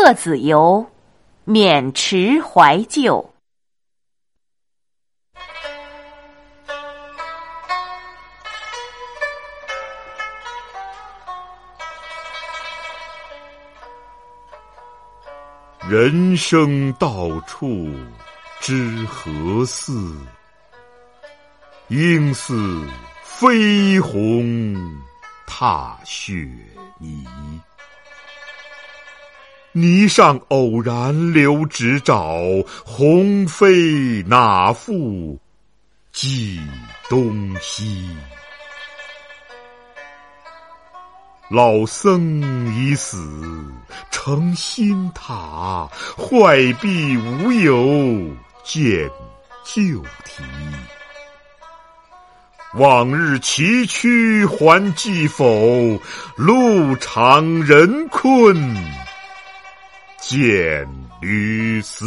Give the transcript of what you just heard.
客子游，免池怀旧。人生到处知何似？应似飞鸿踏雪泥。泥上偶然留指爪，鸿飞哪复计东西？老僧已死，成新塔，坏壁无由见旧题。往日崎岖还记否？路长人困见驴思。